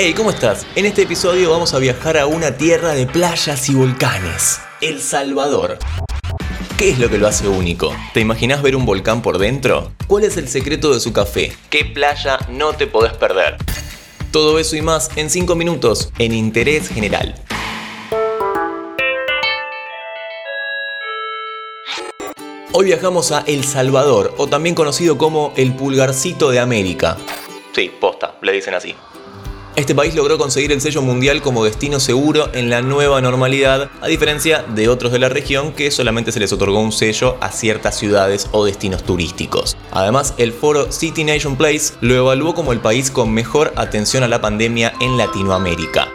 Hey, ¿cómo estás? En este episodio vamos a viajar a una tierra de playas y volcanes, El Salvador. ¿Qué es lo que lo hace único? ¿Te imaginas ver un volcán por dentro? ¿Cuál es el secreto de su café? ¿Qué playa no te podés perder? Todo eso y más en 5 minutos en Interés General. Hoy viajamos a El Salvador, o también conocido como el pulgarcito de América. Sí, posta, le dicen así. Este país logró conseguir el sello mundial como destino seguro en la nueva normalidad, a diferencia de otros de la región que solamente se les otorgó un sello a ciertas ciudades o destinos turísticos. Además, el foro City Nation Place lo evaluó como el país con mejor atención a la pandemia en Latinoamérica.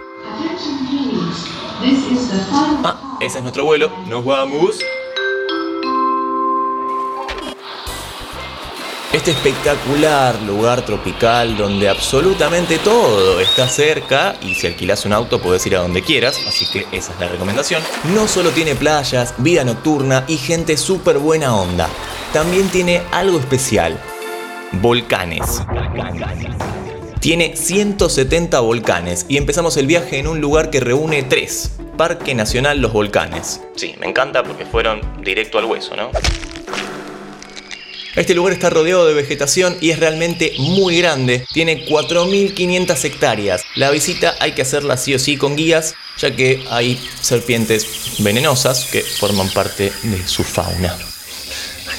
Ah, ese es nuestro vuelo. Nos vamos. Este espectacular lugar tropical donde absolutamente todo está cerca y si alquilas un auto puedes ir a donde quieras, así que esa es la recomendación. No solo tiene playas, vida nocturna y gente súper buena onda, también tiene algo especial, volcanes. Tiene 170 volcanes y empezamos el viaje en un lugar que reúne tres. Parque Nacional Los Volcanes. Sí, me encanta porque fueron directo al hueso, ¿no? Este lugar está rodeado de vegetación y es realmente muy grande. Tiene 4.500 hectáreas. La visita hay que hacerla sí o sí con guías, ya que hay serpientes venenosas que forman parte de su fauna.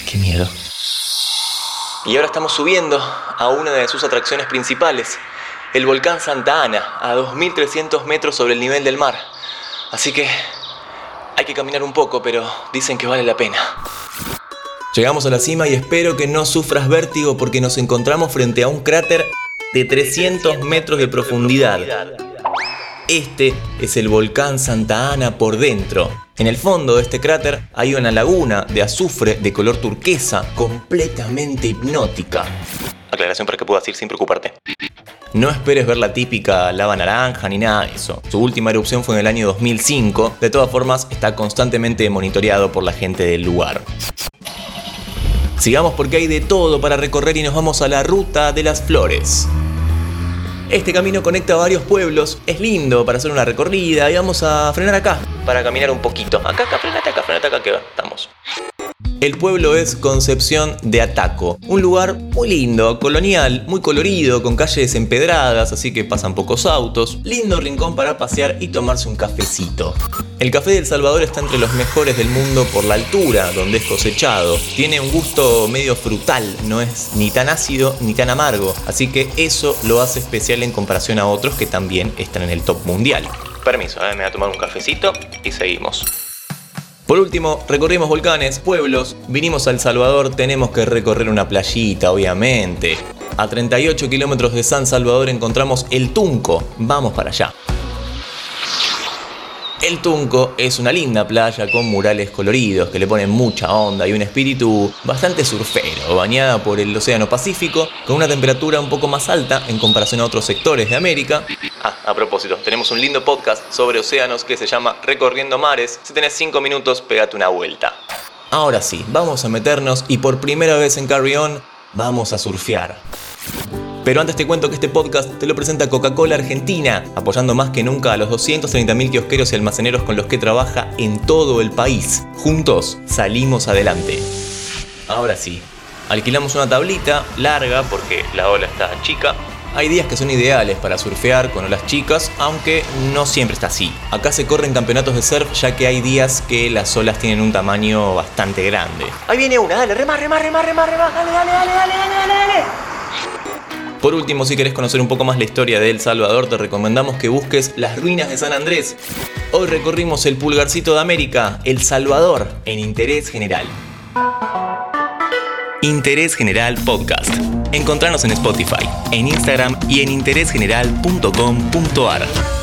Qué miedo. Y ahora estamos subiendo a una de sus atracciones principales, el volcán Santa Ana, a 2.300 metros sobre el nivel del mar. Así que hay que caminar un poco, pero dicen que vale la pena. Llegamos a la cima y espero que no sufras vértigo porque nos encontramos frente a un cráter de 300 metros de profundidad. Este es el volcán Santa Ana por dentro. En el fondo de este cráter hay una laguna de azufre de color turquesa completamente hipnótica. Aclaración para que puedas ir sin preocuparte. No esperes ver la típica lava naranja ni nada de eso. Su última erupción fue en el año 2005. De todas formas, está constantemente monitoreado por la gente del lugar. Sigamos porque hay de todo para recorrer y nos vamos a la ruta de las flores. Este camino conecta varios pueblos, es lindo para hacer una recorrida y vamos a frenar acá para caminar un poquito. Acá, acá, frenate acá, frenate acá que estamos. El pueblo es Concepción de Ataco, un lugar muy lindo, colonial, muy colorido, con calles empedradas, así que pasan pocos autos. Lindo rincón para pasear y tomarse un cafecito. El café de El Salvador está entre los mejores del mundo por la altura donde es cosechado. Tiene un gusto medio frutal, no es ni tan ácido ni tan amargo, así que eso lo hace especial en comparación a otros que también están en el top mundial. Permiso, eh, me voy a tomar un cafecito y seguimos. Por último, recorrimos volcanes, pueblos, vinimos a El Salvador, tenemos que recorrer una playita, obviamente. A 38 kilómetros de San Salvador encontramos El Tunco, vamos para allá. El Tunco es una linda playa con murales coloridos que le ponen mucha onda y un espíritu bastante surfero, bañada por el Océano Pacífico, con una temperatura un poco más alta en comparación a otros sectores de América. Ah, a propósito, tenemos un lindo podcast sobre océanos que se llama Recorriendo Mares. Si tenés 5 minutos, pégate una vuelta. Ahora sí, vamos a meternos y por primera vez en Carry On, vamos a surfear. Pero antes te cuento que este podcast te lo presenta Coca-Cola Argentina, apoyando más que nunca a los 230.000 kiosqueros y almaceneros con los que trabaja en todo el país. Juntos salimos adelante. Ahora sí, alquilamos una tablita larga porque la ola está chica. Hay días que son ideales para surfear con olas chicas, aunque no siempre está así. Acá se corren campeonatos de surf ya que hay días que las olas tienen un tamaño bastante grande. Ahí viene una, dale, remar, remar, remar, remar, remar, dale, dale, dale, dale, dale, dale. Por último, si querés conocer un poco más la historia de El Salvador, te recomendamos que busques las ruinas de San Andrés. Hoy recorrimos el pulgarcito de América, El Salvador, en Interés General. Interés General Podcast. Encontrarnos en Spotify, en Instagram y en interésgeneral.com.ar.